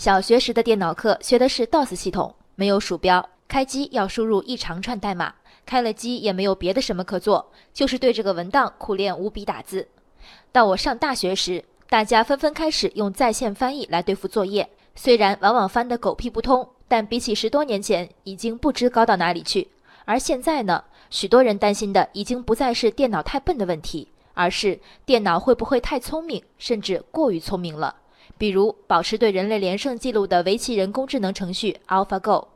小学时的电脑课学的是 DOS 系统，没有鼠标，开机要输入一长串代码，开了机也没有别的什么可做，就是对这个文档苦练五笔打字。到我上大学时，大家纷纷开始用在线翻译来对付作业，虽然往往翻得狗屁不通，但比起十多年前，已经不知高到哪里去。而现在呢，许多人担心的已经不再是电脑太笨的问题，而是电脑会不会太聪明，甚至过于聪明了。比如保持对人类连胜记录的围棋人工智能程序 AlphaGo。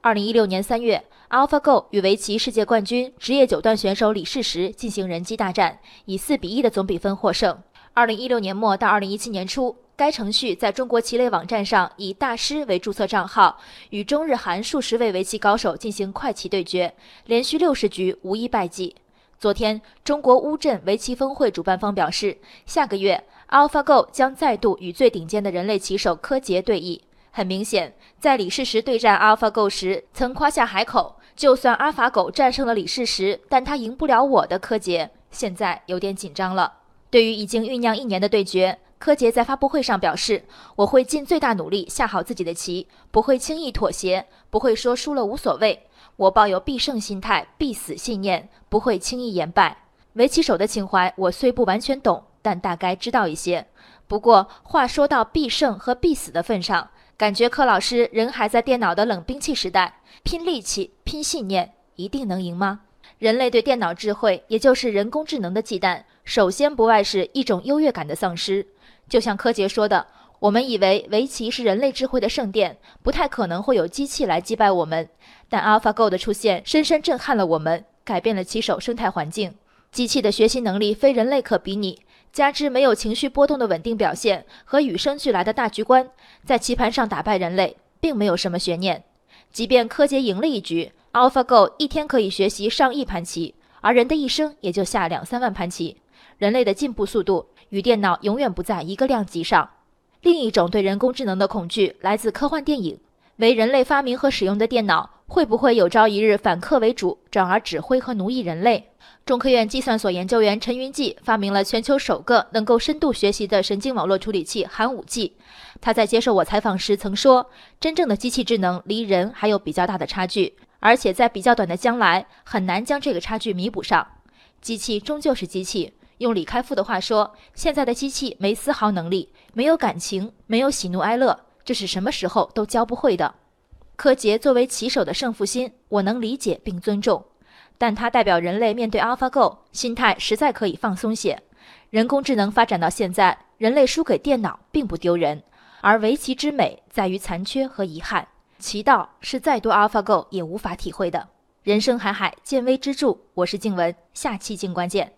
二零一六年三月，AlphaGo 与围棋世界冠军、职业九段选手李世石进行人机大战，以四比一的总比分获胜。二零一六年末到二零一七年初，该程序在中国棋类网站上以大师为注册账号，与中日韩数十位围棋高手进行快棋对决，连续六十局无一败绩。昨天，中国乌镇围棋峰会主办方表示，下个月 AlphaGo 将再度与最顶尖的人类棋手柯洁对弈。很明显，在李世石对战 AlphaGo 时，曾夸下海口，就算阿法狗战胜了李世石，但他赢不了我的柯洁。现在有点紧张了。对于已经酝酿一年的对决，柯洁在发布会上表示：“我会尽最大努力下好自己的棋，不会轻易妥协，不会说输了无所谓。我抱有必胜心态、必死信念，不会轻易言败。围棋手的情怀，我虽不完全懂，但大概知道一些。不过话说到必胜和必死的份上。”感觉柯老师人还在电脑的冷兵器时代，拼力气、拼信念，一定能赢吗？人类对电脑智慧，也就是人工智能的忌惮，首先不外是一种优越感的丧失。就像柯洁说的：“我们以为围棋是人类智慧的圣殿，不太可能会有机器来击败我们。但 AlphaGo 的出现，深深震撼了我们，改变了棋手生态环境。机器的学习能力非人类可比拟。”加之没有情绪波动的稳定表现和与生俱来的大局观，在棋盘上打败人类并没有什么悬念。即便柯洁赢了一局，AlphaGo 一天可以学习上亿盘棋，而人的一生也就下两三万盘棋。人类的进步速度与电脑永远不在一个量级上。另一种对人工智能的恐惧来自科幻电影：为人类发明和使用的电脑会不会有朝一日反客为主，转而指挥和奴役人类？中科院计算所研究员陈云记发明了全球首个能够深度学习的神经网络处理器寒武纪。他在接受我采访时曾说：“真正的机器智能离人还有比较大的差距，而且在比较短的将来很难将这个差距弥补上。机器终究是机器。用李开复的话说，现在的机器没丝毫能力，没有感情，没有喜怒哀乐，这是什么时候都教不会的。柯洁作为棋手的胜负心，我能理解并尊重。”但它代表人类面对 AlphaGo 心态实在可以放松些。人工智能发展到现在，人类输给电脑并不丢人，而围棋之美在于残缺和遗憾，棋道是再多 AlphaGo 也无法体会的。人生海海，见微知著。我是静文，下期静观见。